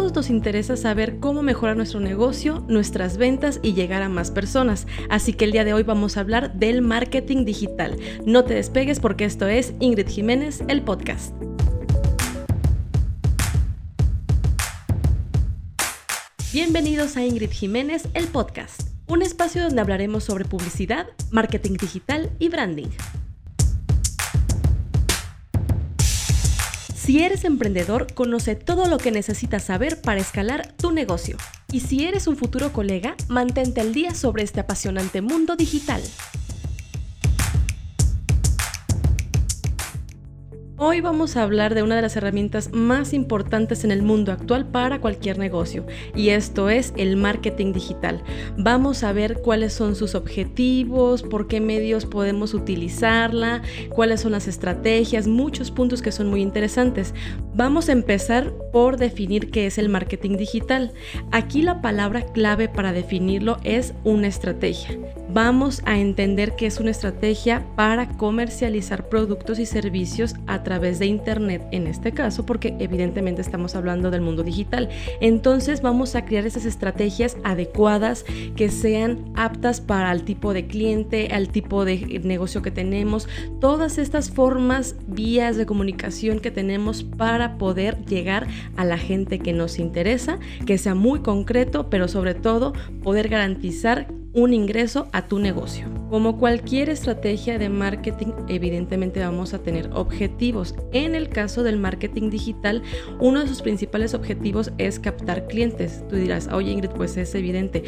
todos nos interesa saber cómo mejorar nuestro negocio, nuestras ventas y llegar a más personas. Así que el día de hoy vamos a hablar del marketing digital. No te despegues porque esto es Ingrid Jiménez, el podcast. Bienvenidos a Ingrid Jiménez, el podcast, un espacio donde hablaremos sobre publicidad, marketing digital y branding. Si eres emprendedor, conoce todo lo que necesitas saber para escalar tu negocio. Y si eres un futuro colega, mantente al día sobre este apasionante mundo digital. Hoy vamos a hablar de una de las herramientas más importantes en el mundo actual para cualquier negocio y esto es el marketing digital. Vamos a ver cuáles son sus objetivos, por qué medios podemos utilizarla, cuáles son las estrategias, muchos puntos que son muy interesantes. Vamos a empezar por definir qué es el marketing digital. Aquí la palabra clave para definirlo es una estrategia. Vamos a entender qué es una estrategia para comercializar productos y servicios a través de Internet, en este caso, porque evidentemente estamos hablando del mundo digital. Entonces vamos a crear esas estrategias adecuadas que sean aptas para el tipo de cliente, al tipo de negocio que tenemos, todas estas formas, vías de comunicación que tenemos para poder llegar a la gente que nos interesa, que sea muy concreto, pero sobre todo poder garantizar un ingreso a tu negocio. Como cualquier estrategia de marketing, evidentemente vamos a tener objetivos. En el caso del marketing digital, uno de sus principales objetivos es captar clientes. Tú dirás, oye Ingrid, pues es evidente.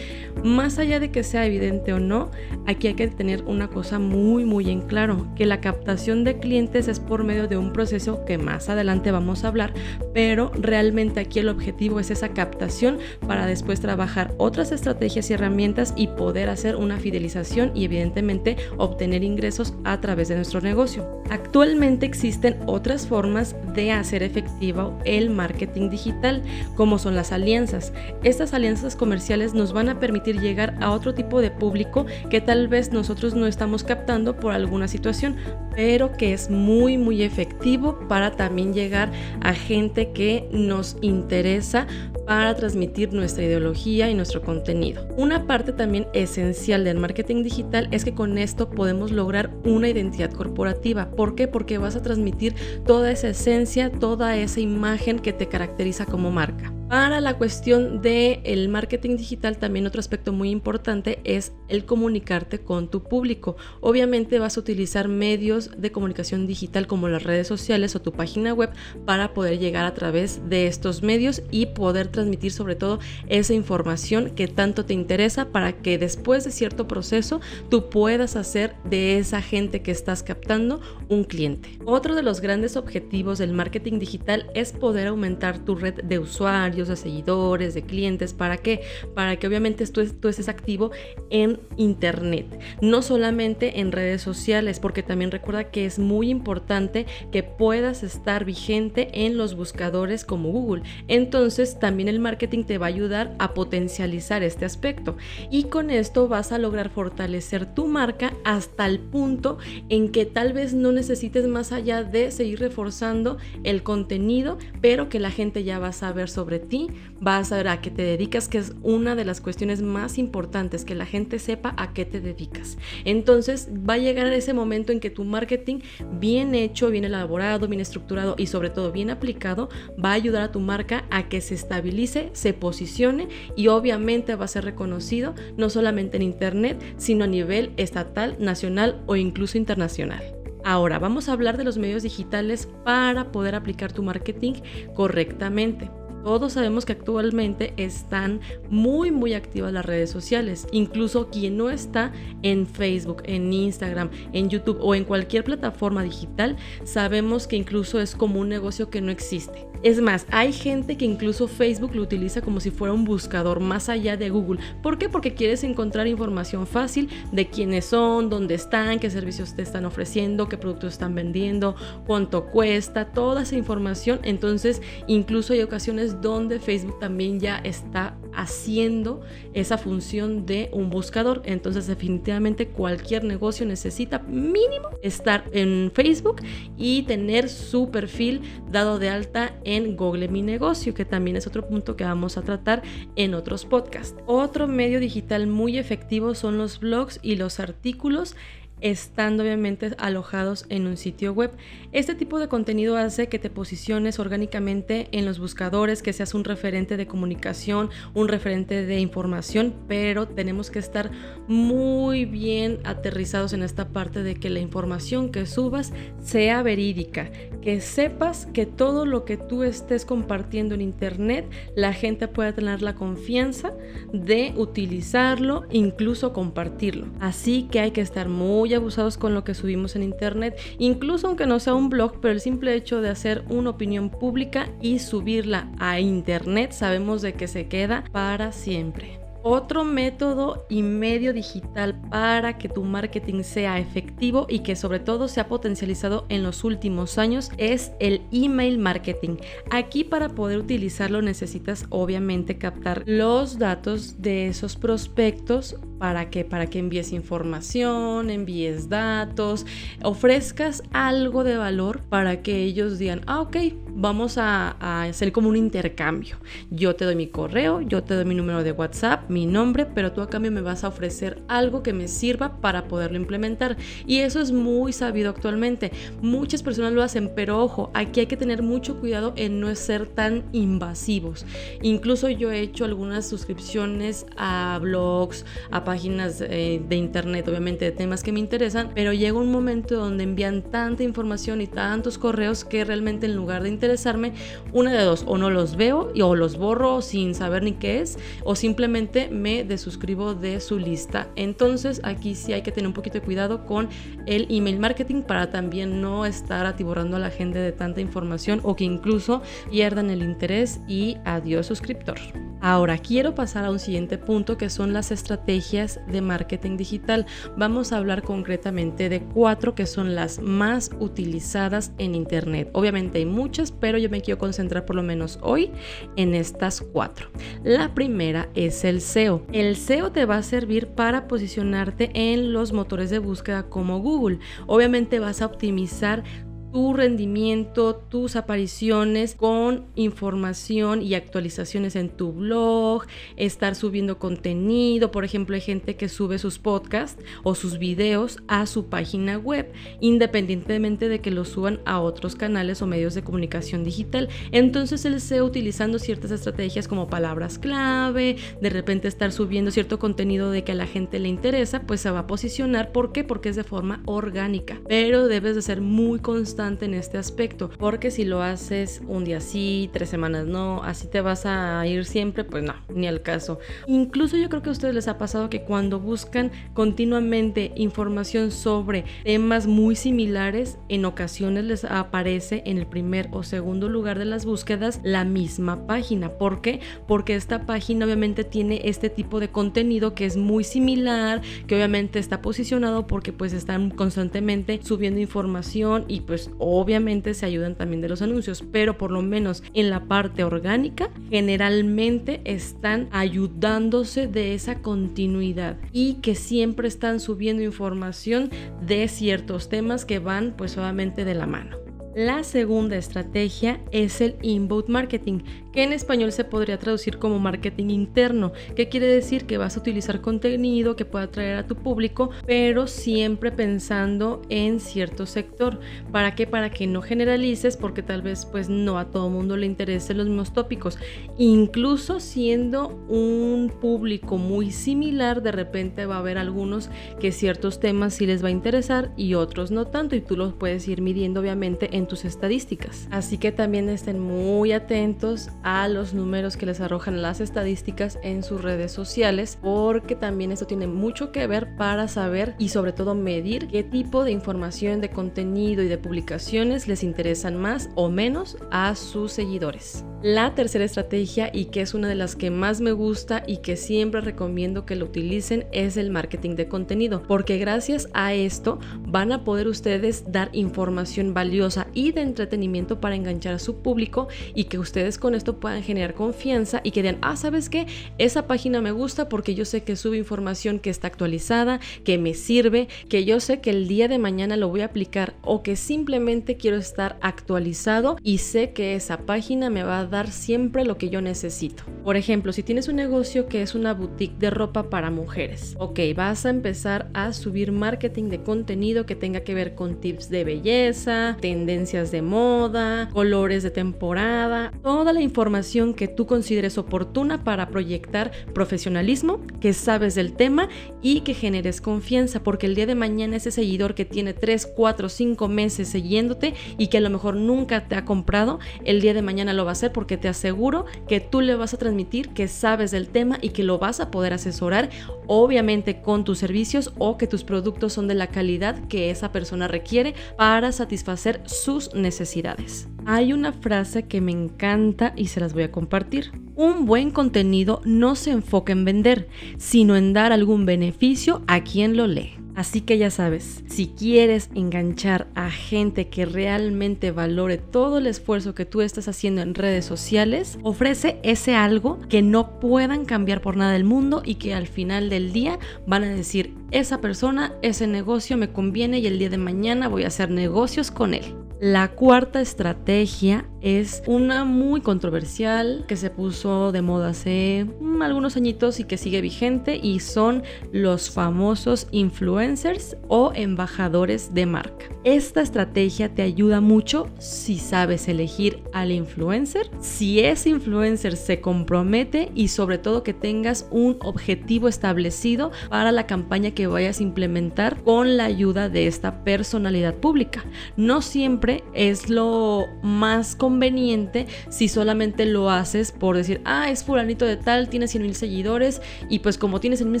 Más allá de que sea evidente o no, aquí hay que tener una cosa muy, muy en claro, que la captación de clientes es por medio de un proceso que más adelante vamos a hablar, pero realmente aquí el objetivo es esa captación para después trabajar otras estrategias y herramientas y poder hacer una fidelización y evidentemente obtener ingresos a través de nuestro negocio. Actualmente existen otras formas de hacer efectivo el marketing digital, como son las alianzas. Estas alianzas comerciales nos van a permitir llegar a otro tipo de público que tal vez nosotros no estamos captando por alguna situación, pero que es muy muy efectivo para también llegar a gente que nos interesa para transmitir nuestra ideología y nuestro contenido. Una parte también esencial del marketing digital es que con esto podemos lograr una identidad corporativa. ¿Por qué? Porque vas a transmitir toda esa esencia, toda esa imagen que te caracteriza como marca. Para la cuestión del el marketing digital, también otro aspecto muy importante es el comunicarte con tu público. Obviamente vas a utilizar medios de comunicación digital como las redes sociales o tu página web para poder llegar a través de estos medios y poder transmitir sobre todo esa información que tanto te interesa para que después de cierto proceso tú puedas hacer de esa gente que estás captando un cliente. Otro de los grandes objetivos del marketing digital es poder aumentar tu red de usuarios de seguidores, de clientes. ¿Para qué? Para que obviamente tú, tú estés activo en Internet, no solamente en redes sociales, porque también recuerda que es muy importante que puedas estar vigente en los buscadores como Google. Entonces también el marketing te va a ayudar a potencializar este aspecto y con esto vas a lograr fortalecer tu marca hasta el punto en que tal vez no necesites más allá de seguir reforzando el contenido, pero que la gente ya va a saber sobre ti, vas a ver a qué te dedicas, que es una de las cuestiones más importantes, que la gente sepa a qué te dedicas. Entonces va a llegar ese momento en que tu marketing bien hecho, bien elaborado, bien estructurado y sobre todo bien aplicado va a ayudar a tu marca a que se estabilice, se posicione y obviamente va a ser reconocido no solamente en internet, sino a nivel estatal, nacional o incluso internacional. Ahora vamos a hablar de los medios digitales para poder aplicar tu marketing correctamente. Todos sabemos que actualmente están muy muy activas las redes sociales. Incluso quien no está en Facebook, en Instagram, en YouTube o en cualquier plataforma digital, sabemos que incluso es como un negocio que no existe. Es más, hay gente que incluso Facebook lo utiliza como si fuera un buscador más allá de Google. ¿Por qué? Porque quieres encontrar información fácil de quiénes son, dónde están, qué servicios te están ofreciendo, qué productos están vendiendo, cuánto cuesta, toda esa información. Entonces, incluso hay ocasiones donde Facebook también ya está haciendo esa función de un buscador. Entonces definitivamente cualquier negocio necesita mínimo estar en Facebook y tener su perfil dado de alta en Google Mi Negocio, que también es otro punto que vamos a tratar en otros podcasts. Otro medio digital muy efectivo son los blogs y los artículos estando obviamente alojados en un sitio web. Este tipo de contenido hace que te posiciones orgánicamente en los buscadores, que seas un referente de comunicación, un referente de información, pero tenemos que estar muy bien aterrizados en esta parte de que la información que subas sea verídica, que sepas que todo lo que tú estés compartiendo en internet, la gente pueda tener la confianza de utilizarlo, incluso compartirlo. Así que hay que estar muy abusados con lo que subimos en internet, incluso aunque no sea un blog, pero el simple hecho de hacer una opinión pública y subirla a internet, sabemos de que se queda para siempre. Otro método y medio digital para que tu marketing sea efectivo y que sobre todo se ha potencializado en los últimos años es el email marketing. Aquí para poder utilizarlo necesitas obviamente captar los datos de esos prospectos para que para que envíes información, envíes datos, ofrezcas algo de valor para que ellos digan, ah, ok, vamos a, a, hacer como un intercambio. Yo te doy mi correo, yo te doy mi número de WhatsApp, mi nombre, pero tú a cambio me vas a ofrecer algo que me sirva para poderlo implementar. Y eso es muy sabido actualmente. Muchas personas lo hacen, pero ojo, aquí hay que tener mucho cuidado en no ser tan invasivos. Incluso yo he hecho algunas suscripciones a blogs, a páginas eh, de internet, obviamente de temas que me interesan, pero llega un momento donde envían tanta información y tantos correos que realmente en lugar de interesarme, una de dos, o no los veo y, o los borro sin saber ni qué es, o simplemente me desuscribo de su lista. Entonces aquí sí hay que tener un poquito de cuidado con el email marketing para también no estar atiborrando a la gente de tanta información o que incluso pierdan el interés y adiós suscriptor. Ahora quiero pasar a un siguiente punto que son las estrategias de marketing digital. Vamos a hablar concretamente de cuatro que son las más utilizadas en Internet. Obviamente hay muchas, pero yo me quiero concentrar por lo menos hoy en estas cuatro. La primera es el SEO. El SEO te va a servir para posicionarte en los motores de búsqueda como Google. Obviamente vas a optimizar tu rendimiento, tus apariciones con información y actualizaciones en tu blog, estar subiendo contenido. Por ejemplo, hay gente que sube sus podcasts o sus videos a su página web, independientemente de que lo suban a otros canales o medios de comunicación digital. Entonces el SEO utilizando ciertas estrategias como palabras clave, de repente estar subiendo cierto contenido de que a la gente le interesa, pues se va a posicionar. ¿Por qué? Porque es de forma orgánica. Pero debes de ser muy constante en este aspecto, porque si lo haces un día sí, tres semanas no, así te vas a ir siempre, pues no, ni al caso. Incluso yo creo que a ustedes les ha pasado que cuando buscan continuamente información sobre temas muy similares, en ocasiones les aparece en el primer o segundo lugar de las búsquedas la misma página. ¿Por qué? Porque esta página obviamente tiene este tipo de contenido que es muy similar, que obviamente está posicionado porque pues están constantemente subiendo información y pues obviamente se ayudan también de los anuncios, pero por lo menos en la parte orgánica generalmente están ayudándose de esa continuidad y que siempre están subiendo información de ciertos temas que van pues de la mano. La segunda estrategia es el inbound marketing, en español se podría traducir como marketing interno, que quiere decir que vas a utilizar contenido que pueda atraer a tu público, pero siempre pensando en cierto sector. ¿Para qué? Para que no generalices, porque tal vez pues no a todo mundo le interesen los mismos tópicos. Incluso siendo un público muy similar, de repente va a haber algunos que ciertos temas sí les va a interesar y otros no tanto, y tú los puedes ir midiendo obviamente en tus estadísticas. Así que también estén muy atentos los números que les arrojan las estadísticas en sus redes sociales, porque también esto tiene mucho que ver para saber y sobre todo medir qué tipo de información, de contenido y de publicaciones les interesan más o menos a sus seguidores. La tercera estrategia y que es una de las que más me gusta y que siempre recomiendo que lo utilicen es el marketing de contenido, porque gracias a esto van a poder ustedes dar información valiosa y de entretenimiento para enganchar a su público y que ustedes con esto puedan generar confianza y que digan, ah, ¿sabes qué? Esa página me gusta porque yo sé que sube información que está actualizada, que me sirve, que yo sé que el día de mañana lo voy a aplicar o que simplemente quiero estar actualizado y sé que esa página me va a dar siempre lo que yo necesito. Por ejemplo, si tienes un negocio que es una boutique de ropa para mujeres, ok, vas a empezar a subir marketing de contenido que tenga que ver con tips de belleza, tendencias de moda, colores de temporada, toda la información que tú consideres oportuna para proyectar profesionalismo, que sabes del tema y que generes confianza, porque el día de mañana ese seguidor que tiene 3, 4, 5 meses siguiéndote y que a lo mejor nunca te ha comprado, el día de mañana lo va a hacer porque te aseguro que tú le vas a transmitir que sabes del tema y que lo vas a poder asesorar, obviamente con tus servicios o que tus productos son de la calidad que esa persona requiere para satisfacer sus necesidades. Hay una frase que me encanta y se las voy a compartir. Un buen contenido no se enfoca en vender, sino en dar algún beneficio a quien lo lee. Así que ya sabes, si quieres enganchar a gente que realmente valore todo el esfuerzo que tú estás haciendo en redes sociales, ofrece ese algo que no puedan cambiar por nada del mundo y que al final del día van a decir, esa persona, ese negocio me conviene y el día de mañana voy a hacer negocios con él. La cuarta estrategia es una muy controversial que se puso de moda hace mm, algunos añitos y que sigue vigente y son los famosos influencers o embajadores de marca. Esta estrategia te ayuda mucho si sabes elegir al influencer, si ese influencer se compromete y sobre todo que tengas un objetivo establecido para la campaña que vayas a implementar con la ayuda de esta personalidad pública. No siempre es lo más conveniente si solamente lo haces por decir, ah, es fulanito de tal, tiene 100 mil seguidores y pues como tiene 100 mil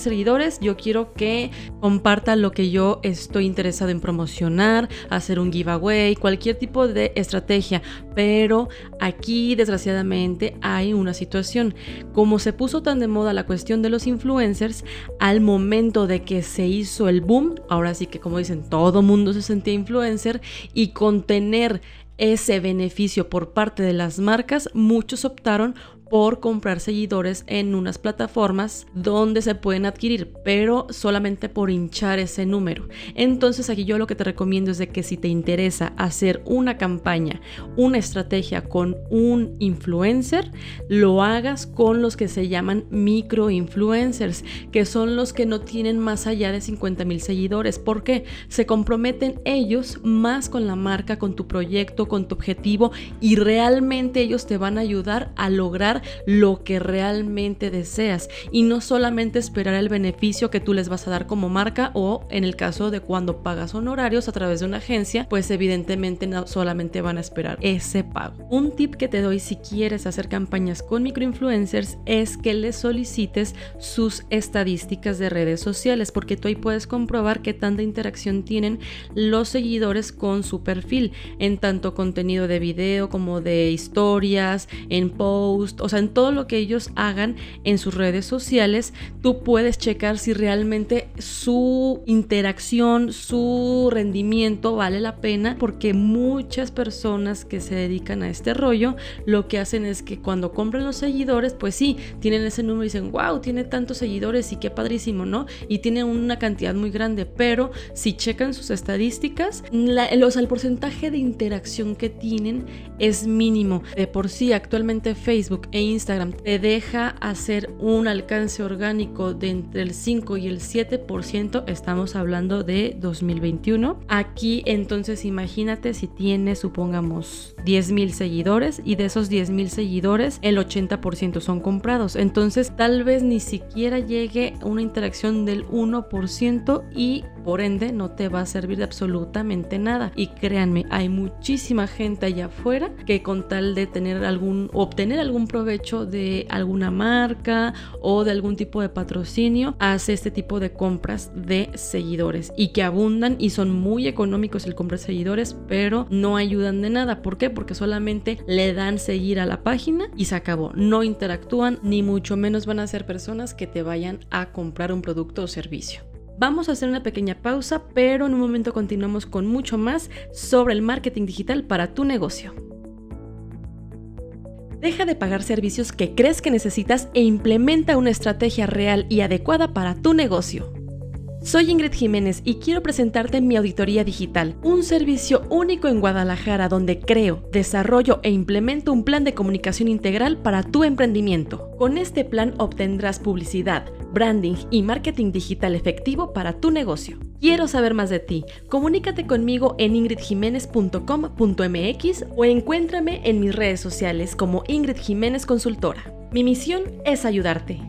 seguidores, yo quiero que comparta lo que yo estoy interesado en promocionar, hacer un giveaway, cualquier tipo de estrategia. Pero aquí desgraciadamente hay una situación. Como se puso tan de moda la cuestión de los influencers, al momento de que se hizo el boom, ahora sí que como dicen, todo mundo se sentía influencer y con tener ese beneficio por parte de las marcas, muchos optaron por comprar seguidores en unas plataformas donde se pueden adquirir, pero solamente por hinchar ese número. Entonces aquí yo lo que te recomiendo es de que si te interesa hacer una campaña, una estrategia con un influencer, lo hagas con los que se llaman micro influencers, que son los que no tienen más allá de 50 mil seguidores. porque Se comprometen ellos más con la marca, con tu proyecto, con tu objetivo y realmente ellos te van a ayudar a lograr lo que realmente deseas y no solamente esperar el beneficio que tú les vas a dar como marca o en el caso de cuando pagas honorarios a través de una agencia, pues evidentemente no solamente van a esperar ese pago. Un tip que te doy si quieres hacer campañas con microinfluencers es que les solicites sus estadísticas de redes sociales porque tú ahí puedes comprobar qué tanta interacción tienen los seguidores con su perfil en tanto contenido de video como de historias, en post, sea, en todo lo que ellos hagan en sus redes sociales, tú puedes checar si realmente su interacción, su rendimiento vale la pena, porque muchas personas que se dedican a este rollo, lo que hacen es que cuando compran los seguidores, pues sí, tienen ese número y dicen, wow, tiene tantos seguidores y qué padrísimo, ¿no? Y tiene una cantidad muy grande, pero si checan sus estadísticas, el porcentaje de interacción que tienen es mínimo. De por sí, actualmente Facebook e Instagram te deja hacer un alcance orgánico de entre el 5 y el 7%, estamos hablando de 2021. Aquí entonces imagínate si tienes, supongamos, 10 mil seguidores y de esos 10 mil seguidores el 80% son comprados. Entonces tal vez ni siquiera llegue una interacción del 1% y por ende no te va a servir de absolutamente nada. Y créanme, hay muchísima gente allá afuera que con tal de tener algún, obtener algún provecho de alguna marca o de algún tipo de patrocinio, hace este tipo de compras de seguidores y que abundan y son muy económicos el comprar seguidores, pero no ayudan de nada. ¿Por qué? Porque solamente le dan seguir a la página y se acabó. No interactúan ni mucho menos van a ser personas que te vayan a comprar un producto o servicio. Vamos a hacer una pequeña pausa, pero en un momento continuamos con mucho más sobre el marketing digital para tu negocio. Deja de pagar servicios que crees que necesitas e implementa una estrategia real y adecuada para tu negocio. Soy Ingrid Jiménez y quiero presentarte mi auditoría digital, un servicio único en Guadalajara donde creo, desarrollo e implemento un plan de comunicación integral para tu emprendimiento. Con este plan obtendrás publicidad, branding y marketing digital efectivo para tu negocio. Quiero saber más de ti. Comunícate conmigo en ingridjiménez.com.mx o encuéntrame en mis redes sociales como Ingrid Jiménez Consultora. Mi misión es ayudarte.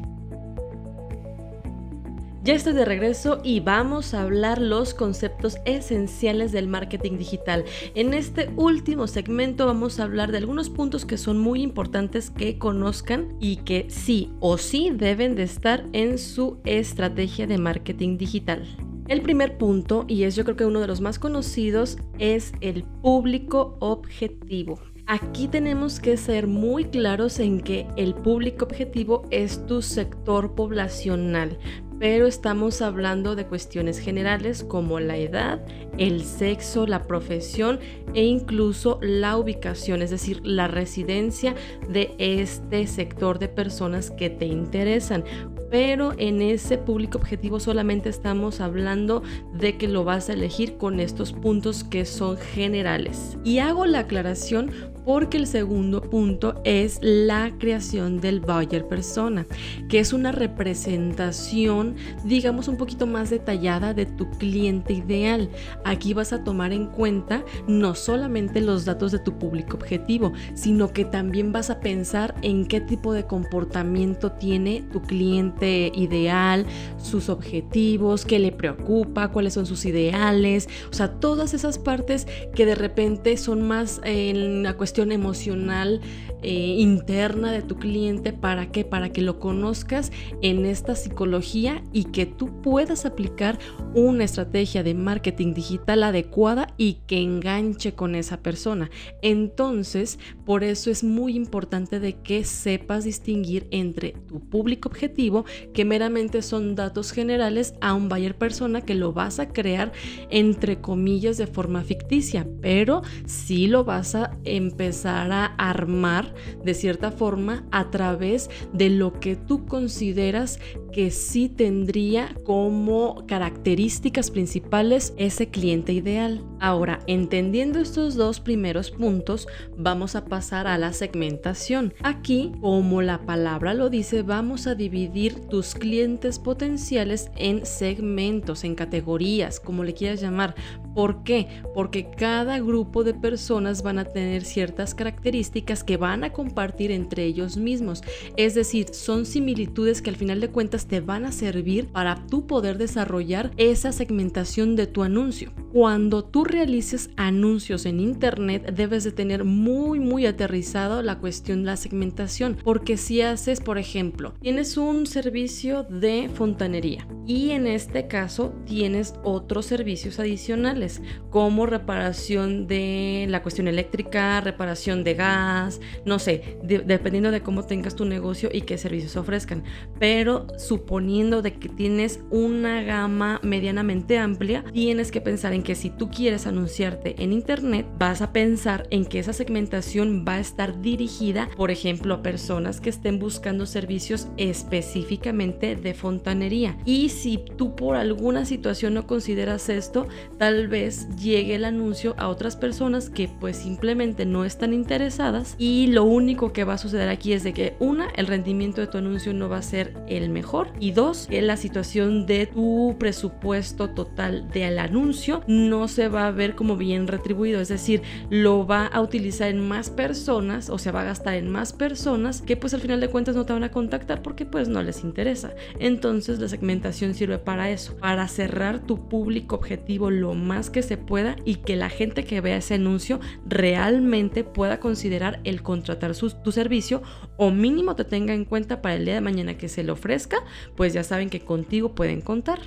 Ya estoy de regreso y vamos a hablar los conceptos esenciales del marketing digital. En este último segmento vamos a hablar de algunos puntos que son muy importantes que conozcan y que sí o sí deben de estar en su estrategia de marketing digital. El primer punto, y es yo creo que uno de los más conocidos, es el público objetivo. Aquí tenemos que ser muy claros en que el público objetivo es tu sector poblacional, pero estamos hablando de cuestiones generales como la edad, el sexo, la profesión e incluso la ubicación, es decir, la residencia de este sector de personas que te interesan. Pero en ese público objetivo solamente estamos hablando de que lo vas a elegir con estos puntos que son generales. Y hago la aclaración porque el segundo punto es la creación del buyer persona, que es una representación, digamos, un poquito más detallada de tu cliente ideal. Aquí vas a tomar en cuenta no solamente los datos de tu público objetivo, sino que también vas a pensar en qué tipo de comportamiento tiene tu cliente ideal, sus objetivos, qué le preocupa, cuáles son sus ideales, o sea, todas esas partes que de repente son más en la cuestión emocional eh, interna de tu cliente. ¿Para qué? Para que lo conozcas en esta psicología y que tú puedas aplicar una estrategia de marketing digital adecuada y que enganche con esa persona. Entonces, por eso es muy importante de que sepas distinguir entre tu público objetivo, que meramente son datos generales, a un buyer persona que lo vas a crear entre comillas de forma ficticia, pero sí lo vas a empezar a armar de cierta forma a través de lo que tú consideras que sí tendría como características principales ese cliente ideal. Ahora, entendiendo estos dos primeros puntos, vamos a pasar a la segmentación. Aquí, como la palabra lo dice, vamos a dividir tus clientes potenciales en segmentos, en categorías, como le quieras llamar. ¿Por qué? Porque cada grupo de personas van a tener ciertas características que van a compartir entre ellos mismos. Es decir, son similitudes que al final de cuentas te van a servir para tú poder desarrollar esa segmentación de tu anuncio. Cuando tú realices anuncios en internet debes de tener muy muy aterrizado la cuestión de la segmentación porque si haces por ejemplo tienes un servicio de fontanería y en este caso tienes otros servicios adicionales como reparación de la cuestión eléctrica, de gas, no sé, dependiendo de cómo tengas tu negocio y qué servicios ofrezcan. Pero suponiendo de que tienes una gama medianamente amplia, tienes que pensar en que si tú quieres anunciarte en internet, vas a pensar en que esa segmentación va a estar dirigida, por ejemplo, a personas que estén buscando servicios específicamente de fontanería. Y si tú por alguna situación no consideras esto, tal vez llegue el anuncio a otras personas que pues simplemente no están interesadas y lo único que va a suceder aquí es de que una, el rendimiento de tu anuncio no va a ser el mejor. Y dos, que la situación de tu presupuesto total del anuncio no se va a ver como bien retribuido, es decir, lo va a utilizar en más personas o se va a gastar en más personas que pues al final de cuentas no te van a contactar porque pues no les interesa. Entonces la segmentación sirve para eso, para cerrar tu público objetivo lo más que se pueda y que la gente que vea ese anuncio realmente pueda considerar el contratar tu servicio o mínimo te tenga en cuenta para el día de mañana que se le ofrezca, pues ya saben que contigo pueden contar.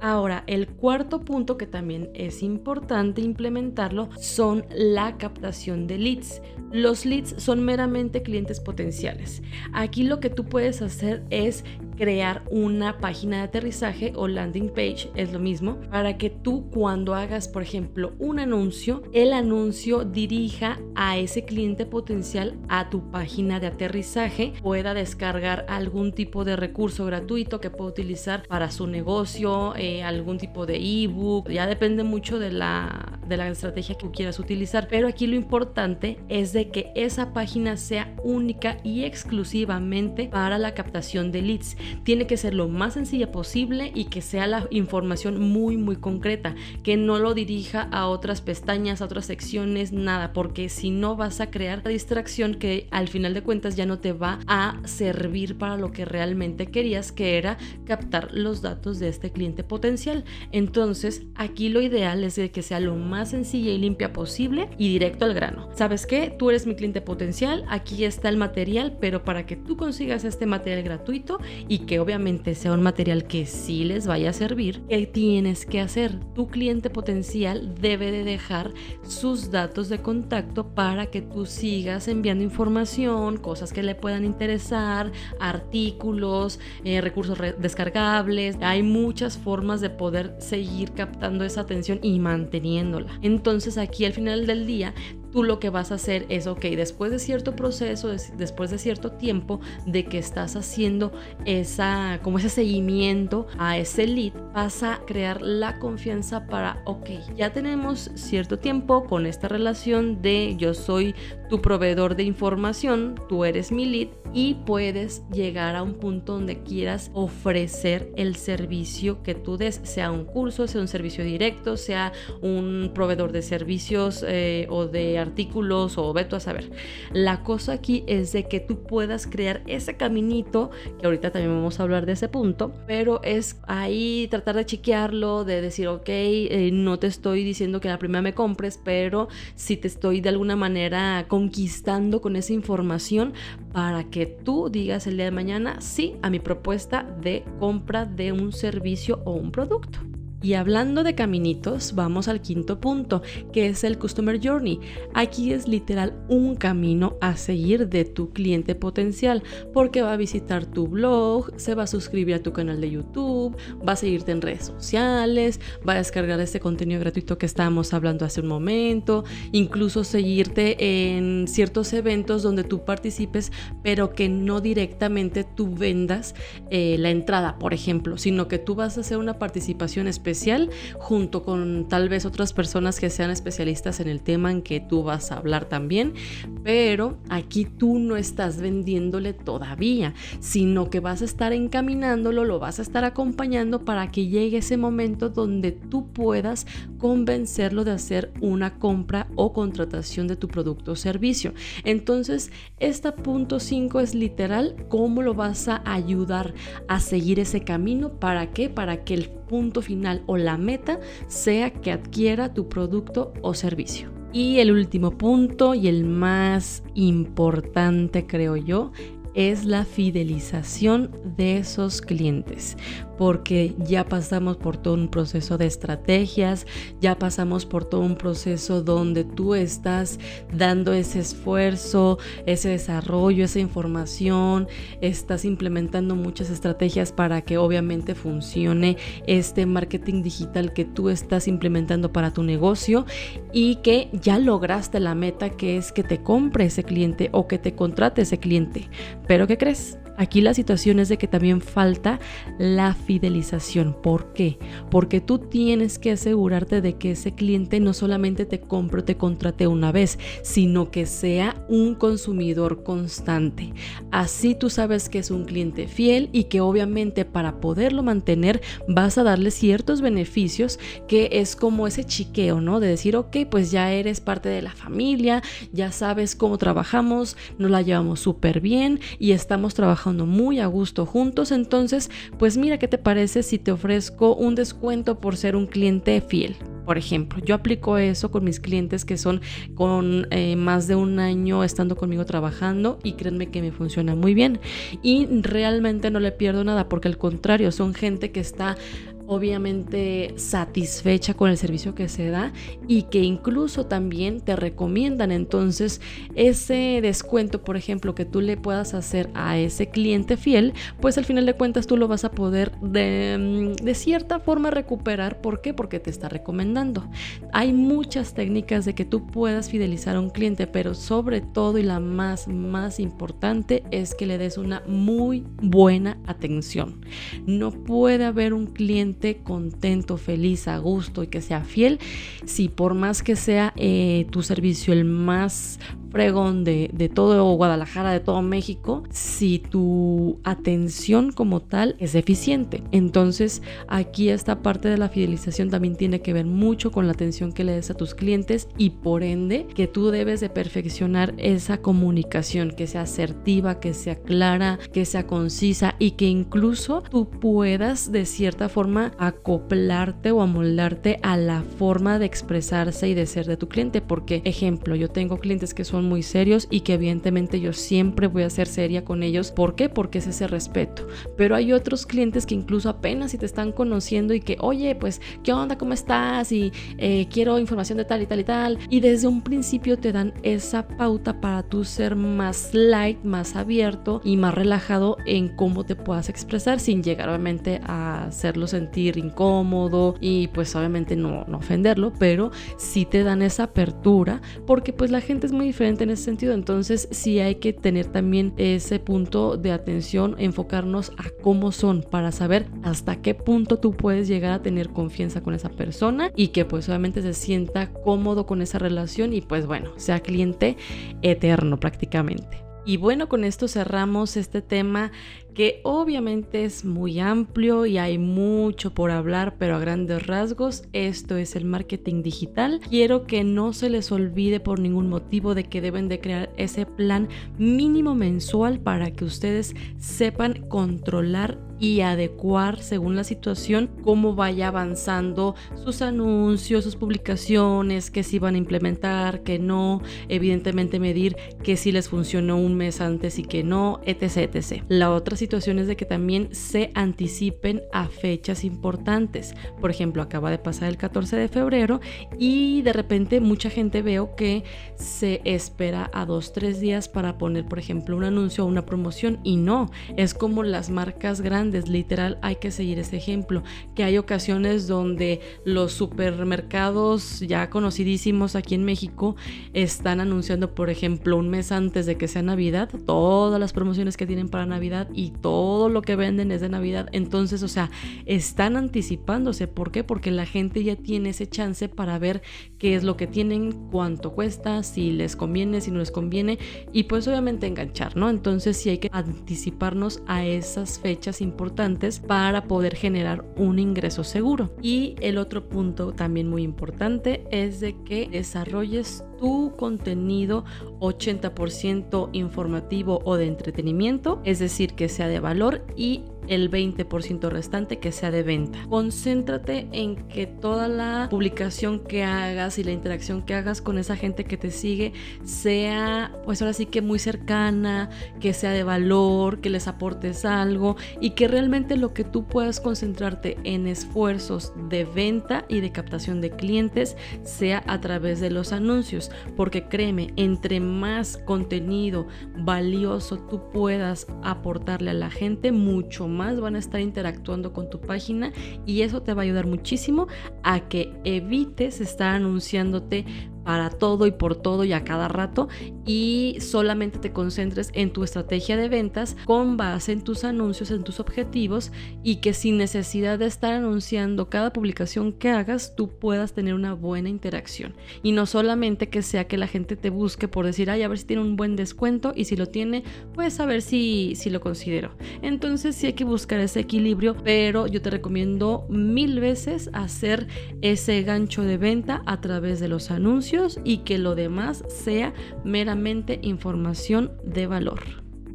Ahora, el cuarto punto que también es importante implementarlo son la captación de leads. Los leads son meramente clientes potenciales. Aquí lo que tú puedes hacer es crear una página de aterrizaje o landing page, es lo mismo, para que tú cuando hagas, por ejemplo, un anuncio, el anuncio dirija a ese cliente potencial a tu página de aterrizaje, pueda descargar algún tipo de recurso gratuito que pueda utilizar para su negocio, eh, algún tipo de ebook, ya depende mucho de la, de la estrategia que quieras utilizar, pero aquí lo importante es de que esa página sea única y exclusivamente para la captación de leads tiene que ser lo más sencilla posible y que sea la información muy muy concreta, que no lo dirija a otras pestañas, a otras secciones, nada, porque si no vas a crear la distracción que al final de cuentas ya no te va a servir para lo que realmente querías, que era captar los datos de este cliente potencial. Entonces, aquí lo ideal es de que sea lo más sencilla y limpia posible y directo al grano. ¿Sabes qué? Tú eres mi cliente potencial, aquí está el material, pero para que tú consigas este material gratuito y que obviamente sea un material que sí les vaya a servir, ¿qué tienes que hacer? Tu cliente potencial debe de dejar sus datos de contacto para que tú sigas enviando información, cosas que le puedan interesar, artículos, eh, recursos descargables. Hay muchas formas de poder seguir captando esa atención y manteniéndola. Entonces aquí al final del día tú lo que vas a hacer es, ok, después de cierto proceso, después de cierto tiempo de que estás haciendo esa, como ese seguimiento a ese lead, vas a crear la confianza para, ok, ya tenemos cierto tiempo con esta relación de yo soy tu proveedor de información, tú eres mi lead y puedes llegar a un punto donde quieras ofrecer el servicio que tú des, sea un curso, sea un servicio directo, sea un proveedor de servicios eh, o de artículos o veto a saber. La cosa aquí es de que tú puedas crear ese caminito, que ahorita también vamos a hablar de ese punto, pero es ahí tratar de chequearlo, de decir, ok, eh, no te estoy diciendo que la primera me compres, pero si te estoy de alguna manera conquistando con esa información para que tú digas el día de mañana sí a mi propuesta de compra de un servicio o un producto. Y hablando de caminitos, vamos al quinto punto, que es el Customer Journey. Aquí es literal un camino a seguir de tu cliente potencial, porque va a visitar tu blog, se va a suscribir a tu canal de YouTube, va a seguirte en redes sociales, va a descargar este contenido gratuito que estábamos hablando hace un momento, incluso seguirte en ciertos eventos donde tú participes, pero que no directamente tú vendas eh, la entrada, por ejemplo, sino que tú vas a hacer una participación especial junto con tal vez otras personas que sean especialistas en el tema en que tú vas a hablar también, pero aquí tú no estás vendiéndole todavía, sino que vas a estar encaminándolo, lo vas a estar acompañando para que llegue ese momento donde tú puedas convencerlo de hacer una compra o contratación de tu producto o servicio. Entonces, este punto 5 es literal cómo lo vas a ayudar a seguir ese camino. ¿Para qué? Para que el punto final o la meta sea que adquiera tu producto o servicio. Y el último punto y el más importante creo yo es la fidelización de esos clientes porque ya pasamos por todo un proceso de estrategias, ya pasamos por todo un proceso donde tú estás dando ese esfuerzo, ese desarrollo, esa información, estás implementando muchas estrategias para que obviamente funcione este marketing digital que tú estás implementando para tu negocio y que ya lograste la meta que es que te compre ese cliente o que te contrate ese cliente. Pero ¿qué crees? Aquí la situación es de que también falta la fidelización. ¿Por qué? Porque tú tienes que asegurarte de que ese cliente no solamente te compre o te contrate una vez, sino que sea un consumidor constante. Así tú sabes que es un cliente fiel y que obviamente para poderlo mantener vas a darle ciertos beneficios que es como ese chiqueo, ¿no? De decir, ok, pues ya eres parte de la familia, ya sabes cómo trabajamos, nos la llevamos súper bien y estamos trabajando muy a gusto juntos, entonces, pues mira qué te parece si te ofrezco un descuento por ser un cliente fiel. Por ejemplo, yo aplico eso con mis clientes que son con eh, más de un año estando conmigo trabajando y créanme que me funciona muy bien. Y realmente no le pierdo nada porque al contrario, son gente que está obviamente satisfecha con el servicio que se da y que incluso también te recomiendan. Entonces ese descuento por ejemplo que tú le puedas hacer a ese cliente fiel pues al final de cuentas tú lo vas a poder de, de cierta forma recuperar. ¿por qué? porque te está recomendando. Hay muchas técnicas de que tú puedas fidelizar a un cliente pero sobre todo y la más más importante es que le des una muy buena atención. No puede haber un cliente contento, feliz, a gusto y que sea fiel, si por más que sea eh, tu servicio el más fregón de, de todo Guadalajara, de todo México, si tu atención como tal es eficiente. Entonces aquí esta parte de la fidelización también tiene que ver mucho con la atención que le des a tus clientes y por ende que tú debes de perfeccionar esa comunicación, que sea asertiva, que sea clara, que sea concisa y que incluso tú puedas de cierta forma acoplarte o amoldarte a la forma de expresarse y de ser de tu cliente. Porque, ejemplo, yo tengo clientes que son muy serios y que evidentemente yo siempre voy a ser seria con ellos. ¿Por qué? Porque es ese respeto. Pero hay otros clientes que incluso apenas si te están conociendo y que, oye, pues, ¿qué onda? ¿Cómo estás? Y eh, quiero información de tal y tal y tal. Y desde un principio te dan esa pauta para tú ser más light, más abierto y más relajado en cómo te puedas expresar sin llegar obviamente a hacerlo sentir incómodo y pues obviamente no, no ofenderlo, pero sí te dan esa apertura porque pues la gente es muy diferente en ese sentido. Entonces sí hay que tener también ese punto de atención, enfocarnos a cómo son para saber hasta qué punto tú puedes llegar a tener confianza con esa persona y que pues obviamente se sienta cómodo con esa relación y pues bueno, sea cliente eterno prácticamente. Y bueno, con esto cerramos este tema que obviamente es muy amplio y hay mucho por hablar, pero a grandes rasgos esto es el marketing digital. Quiero que no se les olvide por ningún motivo de que deben de crear ese plan mínimo mensual para que ustedes sepan controlar y adecuar según la situación cómo vaya avanzando sus anuncios, sus publicaciones, que si van a implementar, que no, evidentemente medir que si les funcionó un mes antes y que no, etc, etc. La otra situación es de que también se anticipen a fechas importantes. Por ejemplo, acaba de pasar el 14 de febrero y de repente mucha gente veo que se espera a dos, tres días para poner, por ejemplo, un anuncio o una promoción y no, es como las marcas grandes literal hay que seguir ese ejemplo, que hay ocasiones donde los supermercados ya conocidísimos aquí en México están anunciando, por ejemplo, un mes antes de que sea Navidad, todas las promociones que tienen para Navidad y todo lo que venden es de Navidad. Entonces, o sea, están anticipándose. ¿Por qué? Porque la gente ya tiene ese chance para ver qué es lo que tienen, cuánto cuesta, si les conviene, si no les conviene y pues obviamente enganchar, ¿no? Entonces sí hay que anticiparnos a esas fechas importantes para poder generar un ingreso seguro. Y el otro punto también muy importante es de que desarrolles tu contenido 80% informativo o de entretenimiento, es decir, que sea de valor y el 20% restante que sea de venta. Concéntrate en que toda la publicación que hagas y la interacción que hagas con esa gente que te sigue sea, pues ahora sí que muy cercana, que sea de valor, que les aportes algo y que realmente lo que tú puedas concentrarte en esfuerzos de venta y de captación de clientes sea a través de los anuncios, porque créeme, entre más contenido valioso tú puedas aportarle a la gente, mucho más van a estar interactuando con tu página y eso te va a ayudar muchísimo a que evites estar anunciándote para todo y por todo y a cada rato y solamente te concentres en tu estrategia de ventas con base en tus anuncios, en tus objetivos y que sin necesidad de estar anunciando cada publicación que hagas, tú puedas tener una buena interacción. Y no solamente que sea que la gente te busque por decir, ay, a ver si tiene un buen descuento y si lo tiene, pues a ver si, si lo considero. Entonces sí hay que buscar ese equilibrio, pero yo te recomiendo mil veces hacer ese gancho de venta a través de los anuncios y que lo demás sea meramente información de valor.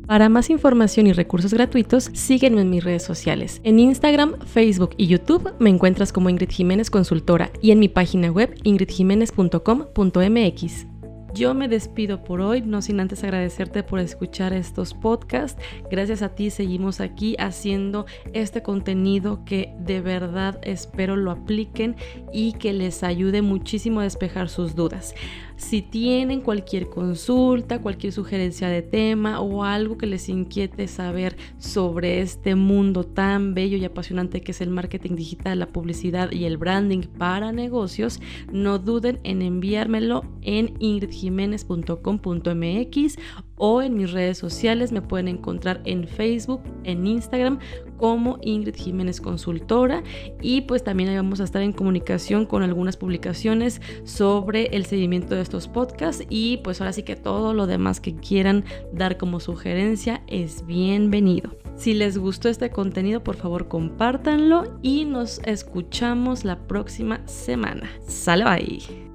Para más información y recursos gratuitos, sígueme en mis redes sociales. En Instagram, Facebook y YouTube me encuentras como Ingrid Jiménez Consultora y en mi página web ingridjiménez.com.mx. Yo me despido por hoy, no sin antes agradecerte por escuchar estos podcasts. Gracias a ti seguimos aquí haciendo este contenido que de verdad espero lo apliquen y que les ayude muchísimo a despejar sus dudas. Si tienen cualquier consulta, cualquier sugerencia de tema o algo que les inquiete saber sobre este mundo tan bello y apasionante que es el marketing digital, la publicidad y el branding para negocios, no duden en enviármelo en ingridjiménez.com.mx o en mis redes sociales. Me pueden encontrar en Facebook, en Instagram como Ingrid Jiménez Consultora y pues también vamos a estar en comunicación con algunas publicaciones sobre el seguimiento de estos podcasts y pues ahora sí que todo lo demás que quieran dar como sugerencia es bienvenido. Si les gustó este contenido, por favor compártanlo y nos escuchamos la próxima semana. Sale bye.